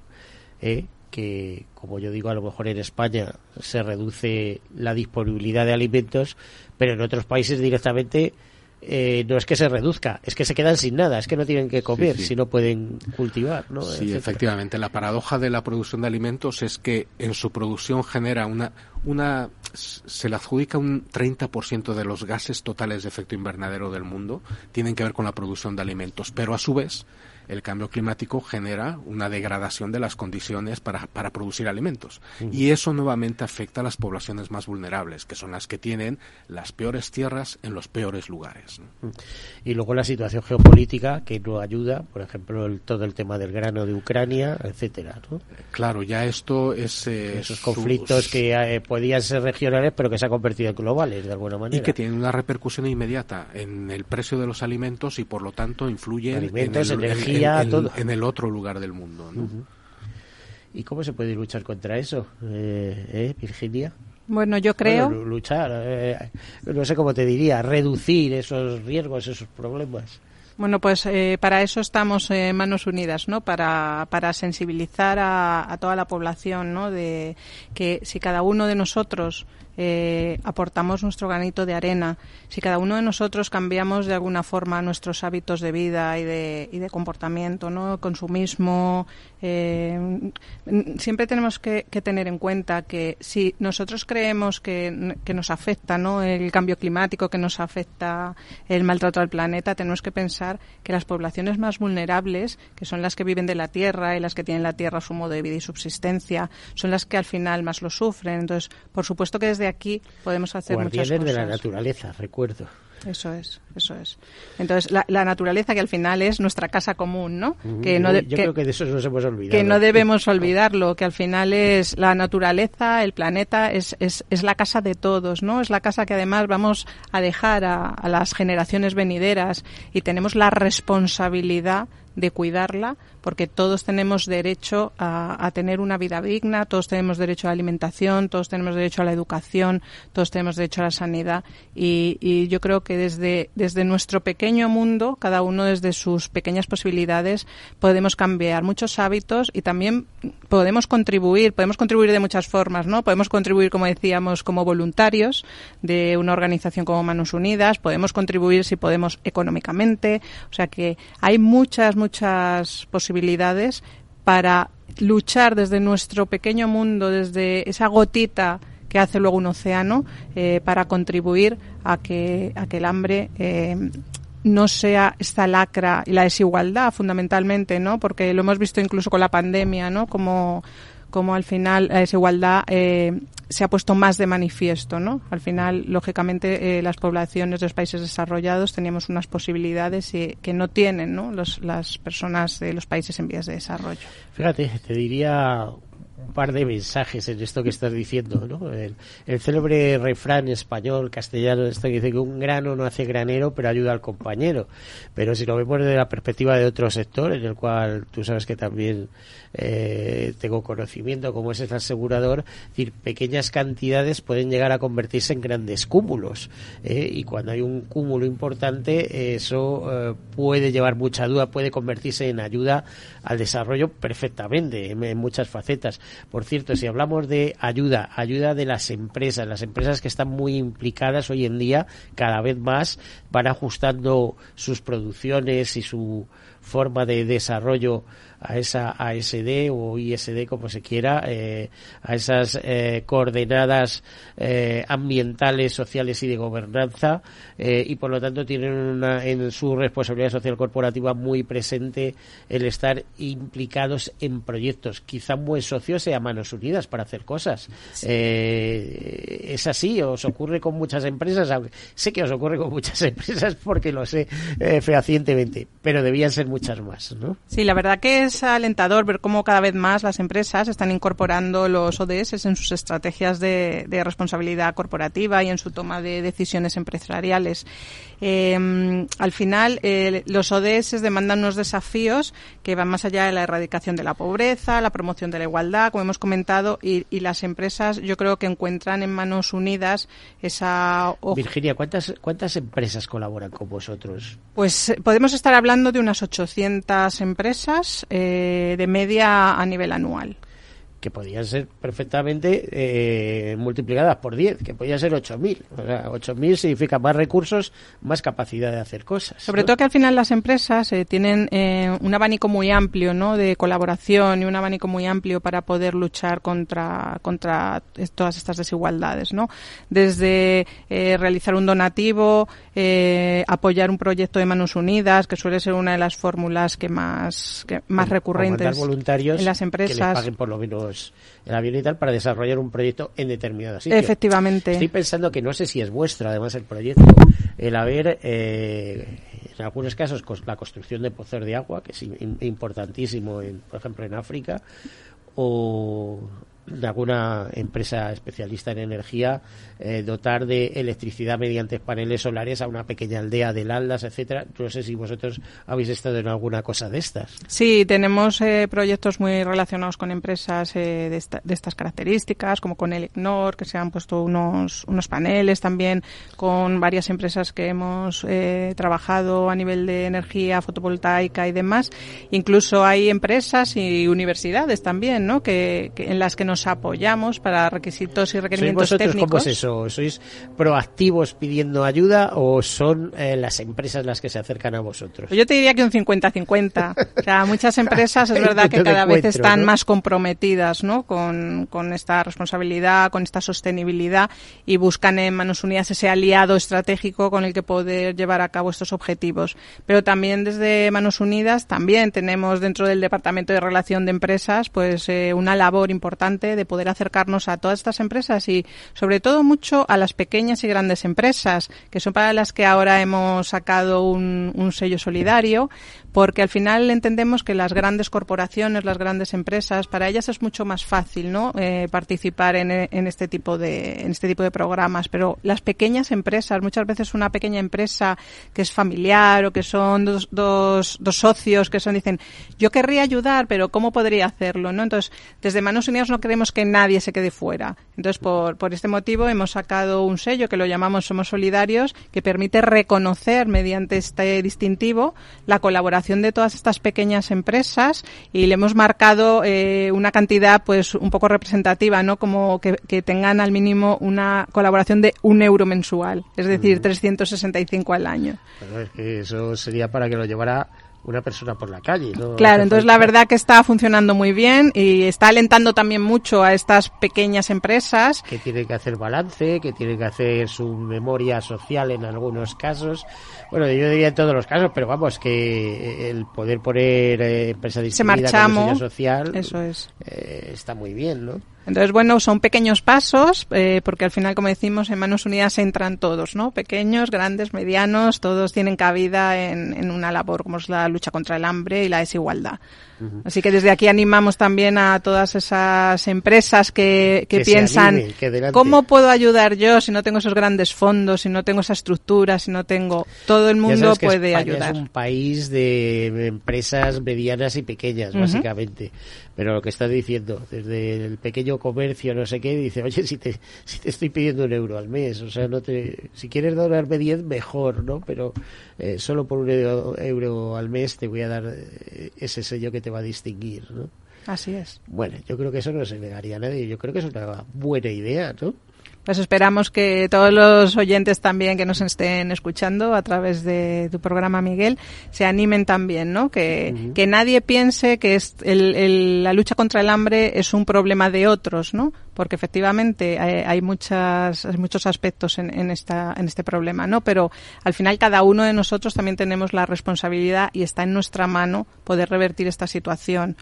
eh, que, como yo digo, a lo mejor en España se reduce la disponibilidad de alimentos, pero en otros países directamente eh, no es que se reduzca, es que se quedan sin nada, es que no tienen que comer Sí, sí. si no pueden cultivar, ¿no? Sí, Etcétera. efectivamente. La paradoja de la producción de alimentos es que en su producción genera una, una se le adjudica un 30% de los gases totales de efecto invernadero del mundo, tienen que ver con la producción de alimentos, pero a su vez el cambio climático genera una degradación de las condiciones para, para producir alimentos. Y eso nuevamente afecta a las poblaciones más vulnerables, que son las que tienen las peores tierras en los peores lugares. Y luego la situación geopolítica que no ayuda, por ejemplo, el, todo el tema del grano de Ucrania, etcétera. Claro, ya esto es... Eh, Esos conflictos que eh, podían ser regionales, pero que se han convertido en globales, de alguna manera. Y que tienen una repercusión inmediata en el precio de los alimentos y, por lo tanto, influyen alimentos, en el, energía, todo. en el otro lugar del mundo. ¿Y cómo se puede luchar contra eso, eh, eh Virginia? Bueno, yo creo. luchar, eh, no sé cómo te diría, reducir esos riesgos, esos problemas. Bueno, pues eh, para eso estamos en Manos Unidas, ¿no? Para, para sensibilizar a, a, toda la población, ¿no? De que si cada uno de nosotros eh, aportamos nuestro granito de arena, si cada uno de nosotros cambiamos de alguna forma nuestros hábitos de vida y de, y de comportamiento, ¿no? consumismo, eh, siempre tenemos que, tener en cuenta que si nosotros creemos que, que, nos afecta ¿no? el cambio climático, que nos afecta el maltrato al planeta, tenemos que pensar que las poblaciones más vulnerables, que son las que viven de la tierra y las que tienen la tierra a su modo de vida y subsistencia, son las que al final más lo sufren. Entonces, por supuesto que desde aquí podemos hacer muchas cosas. de la naturaleza, recuerdo. Eso es, eso es. Entonces, la, naturaleza que al final es nuestra casa común, ¿no? que no yo creo que de eso nos hemos olvidado. Que no debemos olvidarlo, que al final es la naturaleza, el planeta, es, es, es la casa de todos, ¿no? Es la casa que además vamos a dejar a, a las generaciones venideras y tenemos la responsabilidad de cuidarla, porque todos tenemos derecho a, tener una vida digna, todos tenemos derecho a la alimentación, todos tenemos derecho a la educación, todos tenemos derecho a la sanidad. Y, yo creo que desde, desde nuestro pequeño mundo, cada uno desde sus pequeñas posibilidades, podemos cambiar muchos hábitos y también podemos contribuir, podemos contribuir de muchas formas, ¿no? Podemos contribuir, como decíamos, como voluntarios de una organización como Manos Unidas, podemos contribuir si podemos económicamente, o sea que hay muchas, muchas posibilidades para luchar desde nuestro pequeño mundo, desde esa gotita que hace luego un océano, eh, para contribuir a que, a el hambre eh, no sea esta lacra y la desigualdad fundamentalmente, ¿no? Porque lo hemos visto incluso con la pandemia, ¿no? Como, como al final la desigualdad eh, se ha puesto más de manifiesto, ¿no? Al final, lógicamente, eh, las poblaciones de los países desarrollados teníamos unas posibilidades que no tienen, ¿no? las personas de los países en vías de desarrollo. Fíjate, te diría un par de mensajes en esto que estás diciendo, ¿no? El, célebre refrán español, castellano, esto que dice que un grano no hace granero, pero ayuda al compañero. Pero si lo vemos desde la perspectiva de otro sector, en el cual tú sabes que también eh, tengo conocimiento, como es el asegurador, pequeñas cantidades pueden llegar a convertirse en grandes cúmulos. ¿eh? y cuando hay un cúmulo importante, eso eh, puede llevar mucha duda, puede convertirse en ayuda al desarrollo perfectamente, en, en muchas facetas. Por cierto, si hablamos de ayuda, ayuda de las empresas, las empresas que están muy implicadas hoy en día, cada vez más van ajustando sus producciones y su forma de desarrollo a esa ASD o ISD como se quiera, eh, a esas eh, coordenadas eh, ambientales, sociales y de gobernanza y por lo tanto tienen una, en su responsabilidad social corporativa muy presente el estar implicados en proyectos. Quizá un buen socio sea Manos Unidas para hacer cosas. es así, os ocurre con muchas empresas, sé que os ocurre con muchas empresas porque lo sé fehacientemente, pero debían ser muchas más, ¿no? Sí, la verdad que es alentador ver cómo cada vez más las empresas están incorporando los ODS en sus estrategias de, responsabilidad corporativa y en su toma de decisiones empresariales. Em, al final, eh, los ODS demandan unos desafíos que van más allá de la erradicación de la pobreza, la promoción de la igualdad, como hemos comentado, y, las empresas yo creo que encuentran en manos unidas esa... Virginia, ¿cuántas, ¿cuántas empresas colaboran con vosotros? Pues eh, podemos estar hablando de unas 800 empresas. Eh, de media a nivel anual. Que podían ser perfectamente eh, multiplicadas por 10, que podían ser 8.000. O sea, 8.000 significa más recursos, más capacidad de hacer cosas. Sobre todo que al final las empresas eh, tienen eh, un abanico muy amplio ¿no? de colaboración y un abanico muy amplio para poder luchar contra, contra todas estas desigualdades. ¿no? Desde realizar un donativo, apoyar un proyecto de manos unidas, que suele ser una de las fórmulas que más, que más recurrentes voluntarios en las empresas. paguen por lo menos el avión y tal para desarrollar un proyecto en determinado sitio. Efectivamente. Estoy pensando que no sé si es vuestro, además, el proyecto, el haber, eh, en algunos casos, la construcción de pozos de agua, que es importantísimo, en, por ejemplo, en África, o de alguna empresa especialista en energía eh, dotar de electricidad mediante paneles solares a una pequeña aldea del Aldas, etcétera. No sé si vosotros habéis estado en alguna cosa de estas. Sí, tenemos eh, proyectos muy relacionados con empresas eh, de, de, estas características, como con el IGNOR, que se han puesto unos, unos paneles también con varias empresas que hemos trabajado a nivel de energía fotovoltaica y demás. Incluso hay empresas y universidades también, ¿no? que en las que nos apoyamos para requisitos y requerimientos técnicos. ¿Cómo es eso? ¿Sois proactivos pidiendo ayuda o son eh, las empresas las que se acercan a vosotros? Yo te diría que un 50-50. O sea, muchas empresas es verdad que cada vez están más comprometidas ¿no? con, con esta responsabilidad, con esta sostenibilidad y buscan en Manos Unidas ese aliado estratégico con el que poder llevar a cabo estos objetivos. Pero también desde Manos Unidas también tenemos dentro del Departamento de Relación de Empresas pues eh, una labor importante de poder acercarnos a todas estas empresas y sobre todo mucho a las pequeñas y grandes empresas, que son para las que ahora hemos sacado un, un sello solidario, porque al final entendemos que las grandes corporaciones, las grandes empresas, para ellas es mucho más fácil, ¿no? Eh, participar en, en, este tipo de en este tipo de programas, pero las pequeñas empresas, muchas veces una pequeña empresa que es familiar o que son dos, dos, dos socios que son dicen, yo querría ayudar, pero cómo podría hacerlo, ¿no? Entonces, desde Manos Unidas no queremos que nadie se quede fuera. Entonces, por, por este motivo hemos sacado un sello que lo llamamos Somos Solidarios, que permite reconocer mediante este distintivo la colaboración de todas estas pequeñas empresas y le hemos marcado eh, una cantidad pues un poco representativa, ¿no? Como que, tengan al mínimo una colaboración de un euro mensual, es decir, 365 al año. eso sería para que lo llevara una persona por la calle. Claro, entonces la verdad que está funcionando muy bien y está alentando también mucho a estas pequeñas empresas. Que tienen que hacer balance, que tienen que hacer su memoria social en algunos casos. Bueno, yo diría en todos los casos, pero vamos, que el poder poner eh, empresa distribuida con social eso es. Eh, está muy bien, ¿no? Entonces, bueno, son pequeños pasos, eh, porque al final, como decimos, en Manos Unidas entran todos, ¿no? Pequeños, grandes, medianos, todos tienen cabida en, en una labor como es la lucha contra el hambre y la desigualdad. Así que desde aquí animamos también a todas esas empresas que, que, piensan, ¿cómo puedo ayudar yo si no tengo esos grandes fondos, si no tengo esa estructura, si no tengo... Todo el mundo puede ayudar. Es un país de empresas medianas y pequeñas, básicamente. Pero lo que está diciendo, desde el pequeño comercio, no sé qué, dice, oye, si te, si te estoy pidiendo un euro al mes, o sea, no te, si quieres donarme 10, mejor, ¿no? Pero eh, solo por un euro, al mes te voy a dar eh, ese sello que te va a distinguir, ¿no? Así es. Bueno, yo creo que eso no se negaría a nadie. Yo creo que es una buena idea, ¿no? Pues esperamos que todos los oyentes también que nos estén escuchando a través de tu programa, Miguel, se animen también, ¿no? Que, que nadie piense que es el, la lucha contra el hambre es un problema de otros, ¿no? Porque efectivamente hay, muchas, hay muchos aspectos en, en, esta, en este problema, ¿no? Pero al final cada uno de nosotros también tenemos la responsabilidad y está en nuestra mano poder revertir esta situación.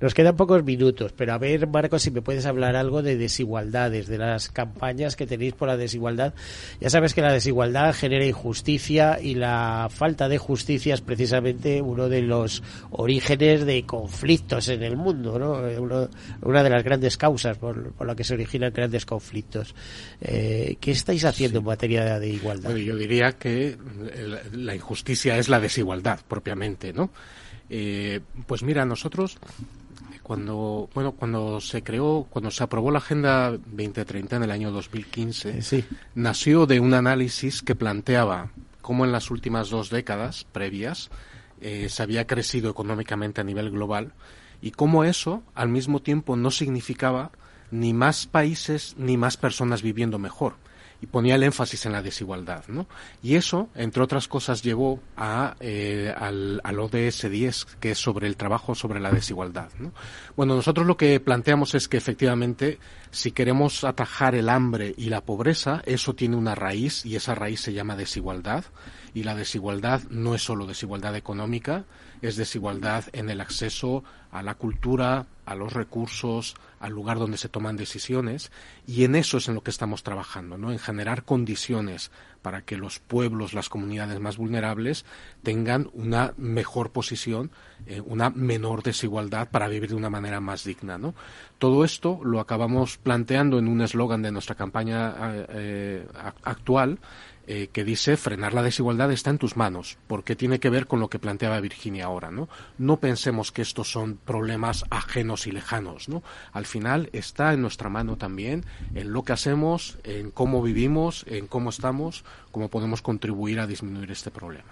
Nos quedan pocos minutos, pero a ver, Marcos, si me puedes hablar algo de desigualdades, de las campañas que tenéis por la desigualdad. Ya sabes que la desigualdad genera injusticia y la falta de justicia es precisamente uno de los orígenes de conflictos en el mundo, ¿no? una de las grandes causas por, por la que se originan grandes conflictos. Eh, ¿Qué estáis haciendo en materia de igualdad? yo diría que la injusticia es la desigualdad propiamente, ¿no? Eh, pues mira, nosotros cuando bueno cuando se creó cuando se aprobó la agenda 2030 en el año 2015 sí. nació de un análisis que planteaba cómo en las últimas dos décadas previas eh, se había crecido económicamente a nivel global y cómo eso al mismo tiempo no significaba ni más países ni más personas viviendo mejor y ponía el énfasis en la desigualdad, ¿no? Y eso, entre otras cosas, llevó a, eh, al, ODS 10, que es sobre el trabajo sobre la desigualdad, ¿no? Bueno, nosotros lo que planteamos es que efectivamente, si queremos atajar el hambre y la pobreza, eso tiene una raíz y esa raíz se llama desigualdad y la desigualdad no es solo desigualdad económica, es desigualdad en el acceso a la cultura, a los recursos, al lugar donde se toman decisiones y en eso es en lo que estamos trabajando, ¿no? En generar condiciones para que los pueblos, las comunidades más vulnerables tengan una mejor posición, eh, una menor desigualdad para vivir de una manera más digna, ¿no? Todo esto lo acabamos planteando en un eslogan de nuestra campaña eh, eh actual eh, que dice frenar la desigualdad está en tus manos, porque tiene que ver con lo que planteaba Virginia ahora, ¿no? No pensemos que estos son problemas ajenos y lejanos, ¿no? Al final está en nuestra mano también en lo que hacemos, en cómo vivimos, en cómo estamos, cómo podemos contribuir a disminuir este problema.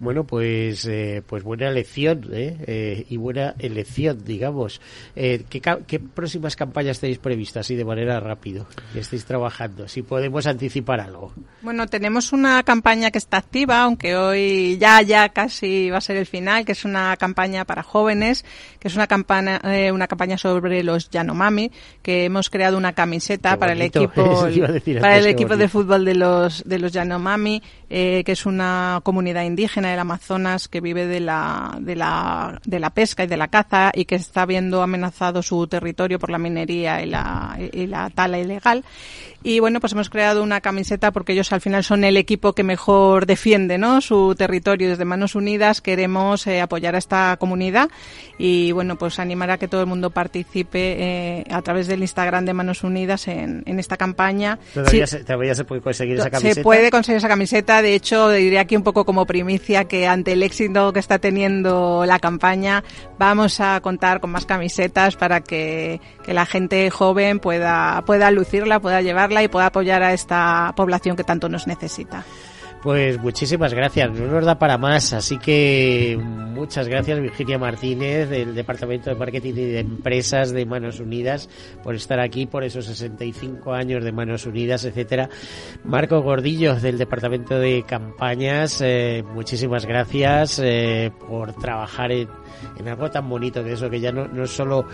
Bueno, pues, eh, pues buena elección ¿eh? ¿eh? y buena elección, digamos. Eh, ¿qué, ¿qué, próximas campañas tenéis previstas y de manera rápido que estáis trabajando? Si podemos anticipar algo. Bueno, tenemos una campaña que está activa, aunque hoy ya ya casi va a ser el final, que es una campaña para jóvenes, que es una campaña eh, una campaña sobre los Yanomami, que hemos creado una camiseta para el equipo para el equipo de fútbol de los de los Yanomami, que es una comunidad indígena del Amazonas que vive de la, de la, de la pesca y de la caza y que está viendo amenazado su territorio por la minería y la, y la tala ilegal. Y bueno, pues hemos creado una camiseta porque ellos al final son el equipo que mejor defiende ¿no? su territorio. Desde Manos Unidas queremos eh, apoyar a esta comunidad y bueno, pues animar a que todo el mundo participe eh, a través del Instagram de Manos Unidas en, en esta campaña. ¿Todavía, se, ¿Todavía, se, puede conseguir esa camiseta? Se puede conseguir esa camiseta. De hecho, diré aquí un poco como primicia que ante el éxito que está teniendo la campaña, vamos a contar con más camisetas para que, que la gente joven pueda, pueda lucirla, pueda llevar y pueda apoyar a esta población que tanto nos necesita. Pues muchísimas gracias, no nos da para más, así que muchas gracias Virginia Martínez del Departamento de Marketing y de Empresas de Manos Unidas por estar aquí por esos 65 años de Manos Unidas, etcétera. Marco Gordillo del Departamento de Campañas, eh, muchísimas gracias eh, por trabajar en en algo tan bonito que eso, que ya no, no es solo,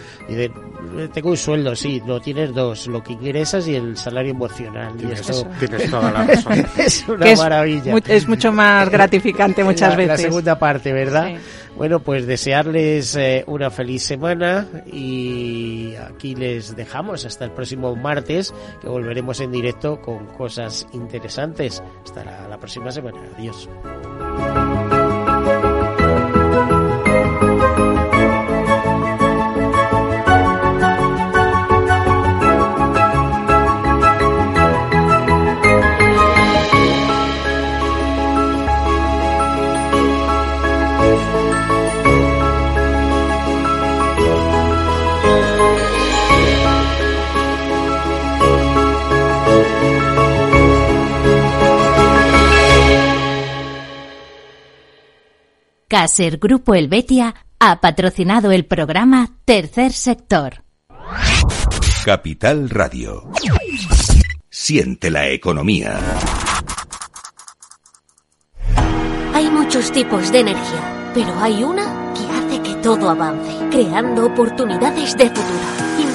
tengo un sueldo, sí, lo tienes dos, lo que ingresas y el salario emocional. y esto, tienes toda la razón. es una maravilla. Es, mucho más gratificante muchas veces. La segunda parte, ¿verdad? Bueno, pues desearles eh, una feliz semana y aquí les dejamos hasta el próximo martes que volveremos en directo con cosas interesantes. Hasta la, la próxima semana. Adiós. Caser Grupo Helvetia ha patrocinado el programa Tercer Sector. Capital Radio. Siente la economía. Hay muchos tipos de energía, pero hay una que hace que todo avance, creando oportunidades de futuro,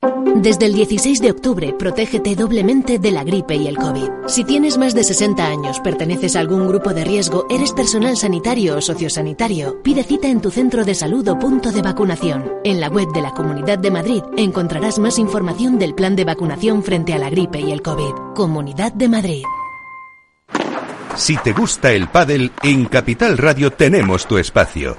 desde el 16 de octubre, protégete doblemente de la gripe y el COVID. Si tienes más de 60 años, perteneces a algún grupo de riesgo, eres personal sanitario o sociosanitario, pide cita en tu centro de salud o punto de vacunación. En la web de la Comunidad de Madrid encontrarás más información del plan de vacunación frente a la gripe y el COVID. Comunidad de Madrid. Si te gusta el pádel, en Capital Radio tenemos tu espacio.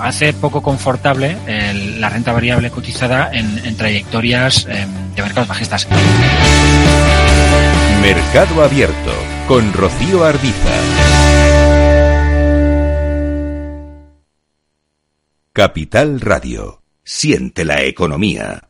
hace poco confortable la renta variable cotizada en, trayectorias eh, de mercados bajistas. Mercado Abierto con Rocío Arbiza. Capital Radio. Siente la economía.